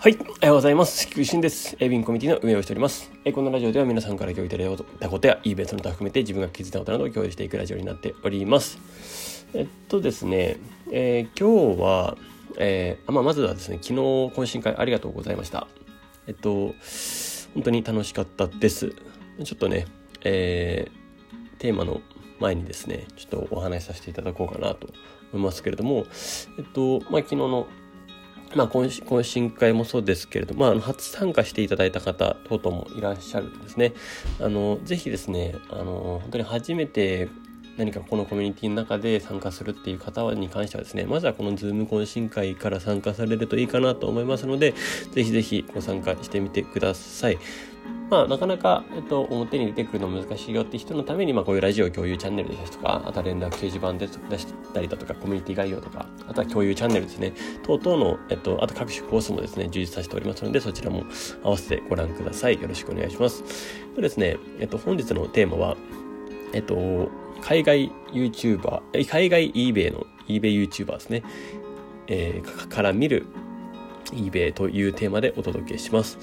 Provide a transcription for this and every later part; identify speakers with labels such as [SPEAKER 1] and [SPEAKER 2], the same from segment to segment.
[SPEAKER 1] はい。おはようございます。菊池です。エビンコミュニティの運営をしております。えこのラジオでは皆さんから共有いただいたことや、イベントの他含めて自分が気づいたことなどを共有していくラジオになっております。えっとですね、えー、今日は、えー、まあ、まずはですね、昨日懇親会ありがとうございました。えっと、本当に楽しかったです。ちょっとね、えー、テーマの前にですね、ちょっとお話しさせていただこうかなと思いますけれども、えっと、まあ、昨日のまあ、懇親会もそうですけれども、まあ、初参加していただいた方等々もいらっしゃるんですね。あの、ぜひですね、あの、本当に初めて何かこのコミュニティの中で参加するっていう方に関してはですね、まずはこのズーム懇親会から参加されるといいかなと思いますので、ぜひぜひご参加してみてください。まあ、なかなか、えっと、表に出てくるの難しいよって人のために、まあ、こういうラジオ共有チャンネルですとか、あとは連絡掲示板で出したりだとか、コミュニティ概要とか、あとは共有チャンネルですね、等々の、えっと、あと各種コースもですね、充実させておりますので、そちらも合わせてご覧ください。よろしくお願いします。でですね、えっと、本日のテーマは、えっと、海外 YouTuber、海外 eBay の eBay YouTuber ですね、えー、から見る eBay というテーマでお届けします。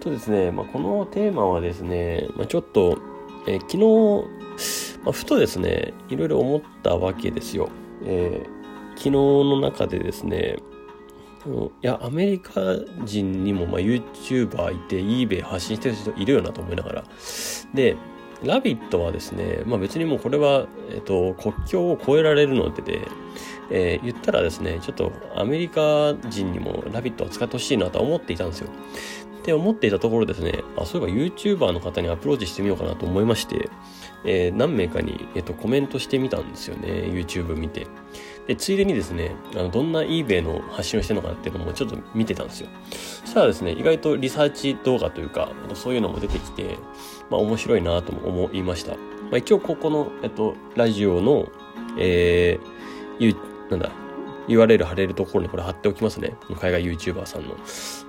[SPEAKER 1] とですね、まあ、このテーマはですね、まあ、ちょっと、えー、昨日、まあ、ふとですね、いろいろ思ったわけですよ。えー、昨日の中でですね、いや、アメリカ人にもまあ YouTuber いて eBay 発信してる人いるよなと思いながら。で、ラビットはですね、まあ別にもうこれは、えっと、国境を越えられるのでで、えー、言ったらですね、ちょっとアメリカ人にもラビットは使ってほしいなとは思っていたんですよ。って思っていたところですね、あ、そういえば YouTuber の方にアプローチしてみようかなと思いまして、えー、何名かに、えっと、コメントしてみたんですよね、YouTube 見て。で、ついでにですね、あの、どんな eBay の発信をしてるのかっていうのもちょっと見てたんですよ。そしたらですね、意外とリサーチ動画というか、そういうのも出てきて、まあ面白いなとも思いました。まあ一応ここの、えっと、ラジオの、えー、なんだ、URL 貼れるところにこれ貼っておきますね。海外 YouTuber さんの。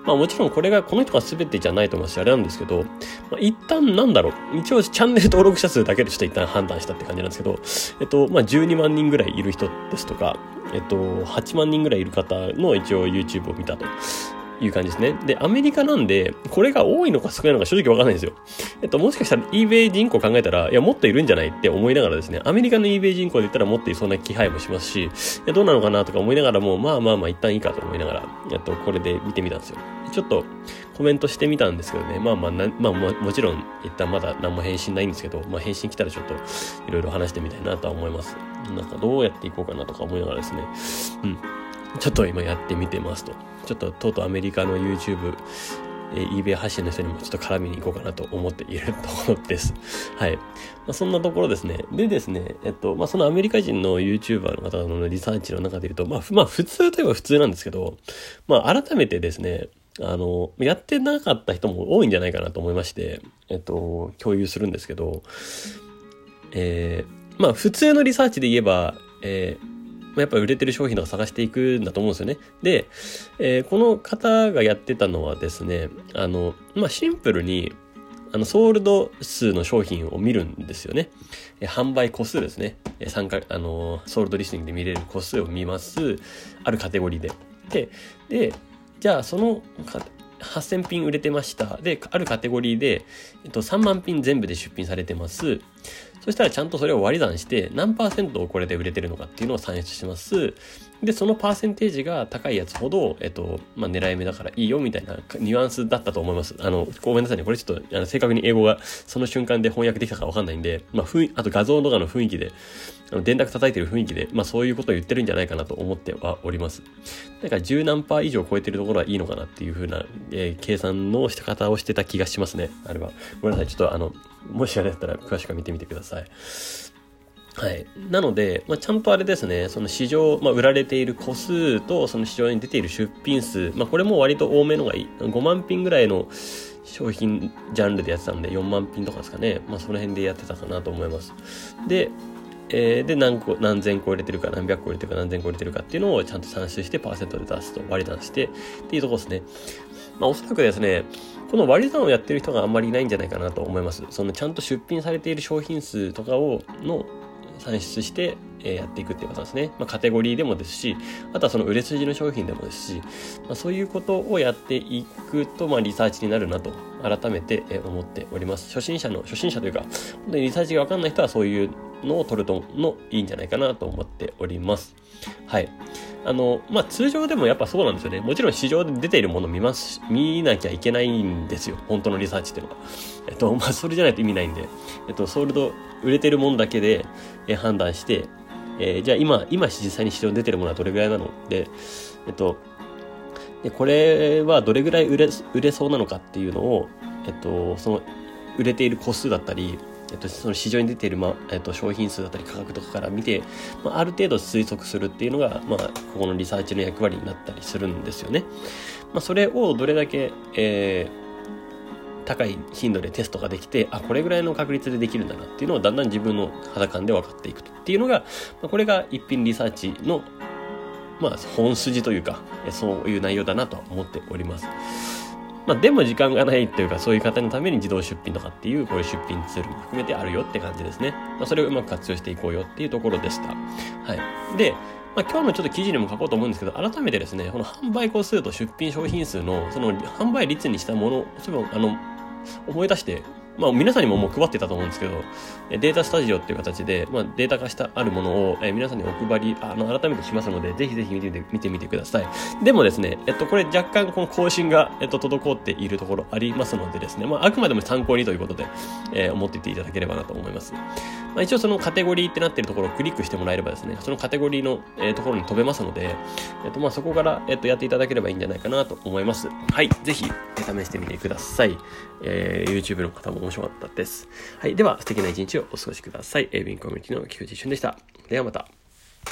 [SPEAKER 1] まあもちろんこれがこの人が全てじゃないと思いますし、あれなんですけど、まあ、一旦なんだろう、一応チャンネル登録者数だけでちょっと一旦判断したって感じなんですけど、えっと、まあ12万人ぐらいいる人ですとか、えっと、8万人ぐらいいる方の一応 YouTube を見たと。いう感じですね。で、アメリカなんで、これが多いのか少ないのか正直わかんないんですよ。えっと、もしかしたら eBay 人口考えたら、いや、もっといるんじゃないって思いながらですね、アメリカの eBay 人口で言ったらもっといそうな気配もしますし、いやどうなのかなとか思いながらも、まあまあまあ一旦いいかと思いながら、えっと、これで見てみたんですよ。ちょっとコメントしてみたんですけどね、まあまあまあも、もちろん一旦まだ何も返信ないんですけど、まあ返信来たらちょっといろいろ話してみたいなとは思います。なんかどうやっていこうかなとか思いながらですね、うん。ちょっと今やってみてますと。ちょっととうとうアメリカの YouTube、え、eBay 発信の人にもちょっと絡みに行こうかなと思っているところです。はい。まあ、そんなところですね。でですね、えっと、まあ、そのアメリカ人の YouTuber の方のリサーチの中で言うと、まあ、まあ、普通といえば普通なんですけど、まあ、改めてですね、あの、やってなかった人も多いんじゃないかなと思いまして、えっと、共有するんですけど、えー、まあ、普通のリサーチで言えば、えー、やっぱ売れてる商品とか探していくんだと思うんですよね。で、えー、この方がやってたのはですね、あの、まあ、シンプルに、あの、ソールド数の商品を見るんですよね。え販売個数ですね。え参加、あの、ソールドリスニングで見れる個数を見ます。あるカテゴリーで。で、で、じゃあその8000品売れてました。で、あるカテゴリーで、えっと、3万品全部で出品されてます。そしたらちゃんとそれを割り算して、何パーセントをこれで売れてるのかっていうのを算出します。で、そのパーセンテージが高いやつほど、えっと、まあ、狙い目だからいいよみたいなニュアンスだったと思います。あの、ごめんなさいね。これちょっと、あの正確に英語がその瞬間で翻訳できたかわかんないんで、まあ、ふんあと画像とかの雰囲気で、あの電卓叩いてる雰囲気で、まあそういうことを言ってるんじゃないかなと思ってはおります。なんか十何パー以上超えてるところはいいのかなっていう風な、えー、計算の仕方をしてた気がしますね。あれは。ごめんなさい。ちょっとあの、もしあれだったら詳しく見てみてください。はい。なので、まあ、ちゃんとあれですね、その市場、まあ、売られている個数と、その市場に出ている出品数、まあ、これも割と多めのがいい。5万品ぐらいの商品ジャンルでやってたんで、4万品とかですかね。まあ、その辺でやってたかなと思います。で、えー、で何個何千個入れてるか何百個入れてるか何千個入れてるかっていうのをちゃんと算出してパーセントで出すと割り算してっていうとこですね。まあおそらくですね、この割り算をやってる人があんまりいないんじゃないかなと思います。そのちゃんと出品されている商品数とかを、の算出して、えやっていくっていうことですね。まあ、カテゴリーでもですし、あとはその売れ筋の商品でもですし、まあ、そういうことをやっていくと、まあ、リサーチになるなと、改めてえ思っております。初心者の、初心者というか、本当にリサーチがわかんない人はそういうのを取るとのいいんじゃないかなと思っております。はい。あの、まあ、通常でもやっぱそうなんですよね。もちろん市場で出ているもの見ます、見なきゃいけないんですよ。本当のリサーチっていうのが。えっと、まあ、それじゃないと意味ないんで、えっと、ソールド、売れてるものだけで、え判断して、えー、じゃあ今、今実際に市場に出てるものはどれぐらいなの？で、えっと、で、これはどれぐらい売れ、売れそうなのかっていうのを、えっと、その、売れている個数だったり、えっと、その市場に出ている、まえっと、商品数だったり価格とかから見て、まあ、ある程度推測するっていうのが、まあ、ここのリサーチの役割になったりするんですよね。まあ、それをどれだけ、えー、高い頻度でテストができて、あ、これぐらいの確率でできるんだなっていうのをだんだん自分の肌感で分かっていくっていうのが、まあ、これが一品リサーチの、まあ、本筋というか、そういう内容だなと思っております。まあ、でも時間がないというか、そういう方のために自動出品とかっていう、こういう出品ツールも含めてあるよって感じですね。まあ、それをうまく活用していこうよっていうところでした。はい。で、まあ、今日のちょっと記事にも書こうと思うんですけど、改めてですね、この販売個数と出品商品数の、その販売率にしたもの、そういえば、あの、思い出してまあ、皆さんにももう配ってたと思うんですけど、データスタジオっていう形で、まあ、データ化したあるものを、え皆さんにお配り、あの、改めてしますので、ぜひぜひ見てみて、見てみてください。でもですね、えっと、これ若干この更新が、えっと、滞っているところありますのでですね、まあ、あくまでも参考にということで、えー、思っていていただければなと思います。まあ、一応そのカテゴリーってなっているところをクリックしてもらえればですね、そのカテゴリーの、えー、ところに飛べますので、えっと、まあ、そこから、えっと、やっていただければいいんじゃないかなと思います。はい、ぜひ、試してみてください。えー、YouTube の方も面白かったです。はい。では、素敵な一日をお過ごしください。エイビンコミュニティの菊池俊でした。ではまた。